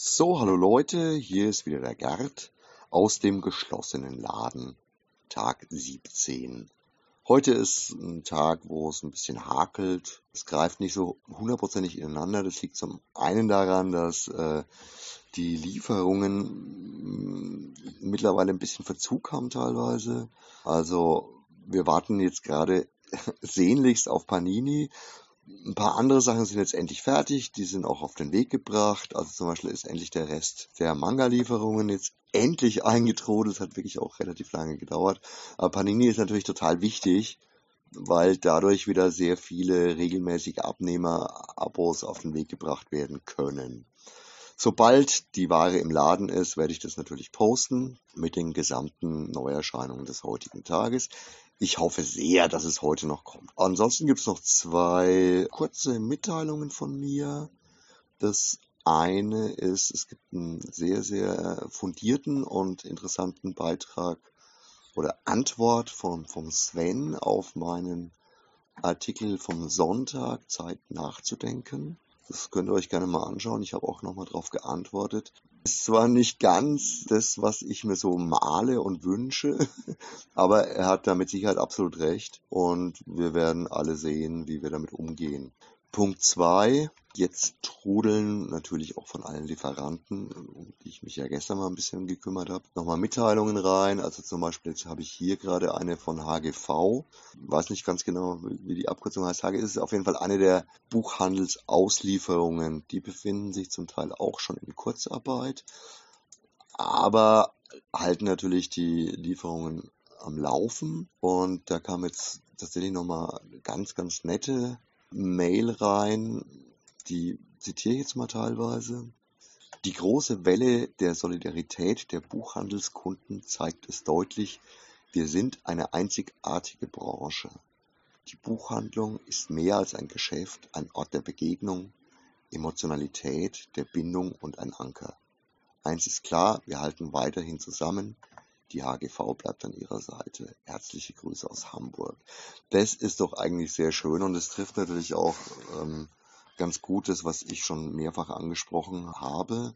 So, hallo Leute, hier ist wieder der Gerd aus dem geschlossenen Laden, Tag 17. Heute ist ein Tag, wo es ein bisschen hakelt. Es greift nicht so hundertprozentig ineinander. Das liegt zum einen daran, dass äh, die Lieferungen mittlerweile ein bisschen Verzug haben teilweise. Also wir warten jetzt gerade sehnlichst auf Panini. Ein paar andere Sachen sind jetzt endlich fertig, die sind auch auf den Weg gebracht. Also zum Beispiel ist endlich der Rest der Manga-Lieferungen jetzt endlich eingetrudelt. Das hat wirklich auch relativ lange gedauert. Aber Panini ist natürlich total wichtig, weil dadurch wieder sehr viele regelmäßige Abnehmer-Abos auf den Weg gebracht werden können. Sobald die Ware im Laden ist, werde ich das natürlich posten mit den gesamten Neuerscheinungen des heutigen Tages. Ich hoffe sehr, dass es heute noch kommt. Ansonsten gibt es noch zwei kurze Mitteilungen von mir. Das eine ist, es gibt einen sehr, sehr fundierten und interessanten Beitrag oder Antwort von, vom Sven auf meinen Artikel vom Sonntag Zeit nachzudenken. Das könnt ihr euch gerne mal anschauen. Ich habe auch nochmal drauf geantwortet. Ist zwar nicht ganz das, was ich mir so male und wünsche, aber er hat da mit Sicherheit absolut recht und wir werden alle sehen, wie wir damit umgehen. Punkt zwei, jetzt trudeln natürlich auch von allen Lieferanten, um die ich mich ja gestern mal ein bisschen gekümmert habe, nochmal Mitteilungen rein. Also zum Beispiel jetzt habe ich hier gerade eine von HGV. Weiß nicht ganz genau, wie die Abkürzung heißt. HGV ist auf jeden Fall eine der Buchhandelsauslieferungen. Die befinden sich zum Teil auch schon in Kurzarbeit, aber halten natürlich die Lieferungen am Laufen. Und da kam jetzt tatsächlich nochmal ganz, ganz nette Mail rein, die zitiere ich jetzt mal teilweise. Die große Welle der Solidarität der Buchhandelskunden zeigt es deutlich, wir sind eine einzigartige Branche. Die Buchhandlung ist mehr als ein Geschäft, ein Ort der Begegnung, Emotionalität, der Bindung und ein Anker. Eins ist klar, wir halten weiterhin zusammen, die HGV bleibt an ihrer Seite. Herzliche Grüße aus Hamburg. Das ist doch eigentlich sehr schön und es trifft natürlich auch ähm, ganz gut das, was ich schon mehrfach angesprochen habe,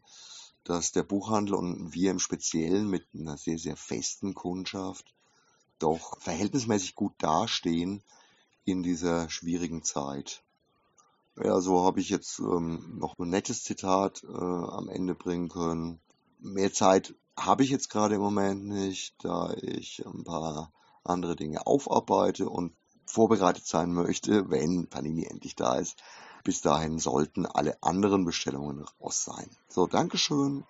dass der Buchhandel und wir im Speziellen mit einer sehr, sehr festen Kundschaft doch verhältnismäßig gut dastehen in dieser schwierigen Zeit. Ja, so habe ich jetzt ähm, noch ein nettes Zitat äh, am Ende bringen können. Mehr Zeit habe ich jetzt gerade im Moment nicht, da ich ein paar andere Dinge aufarbeite und vorbereitet sein möchte, wenn Panini endlich da ist. Bis dahin sollten alle anderen Bestellungen raus sein. So, Dankeschön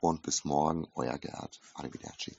und bis morgen, euer Gerd. Arrivederci.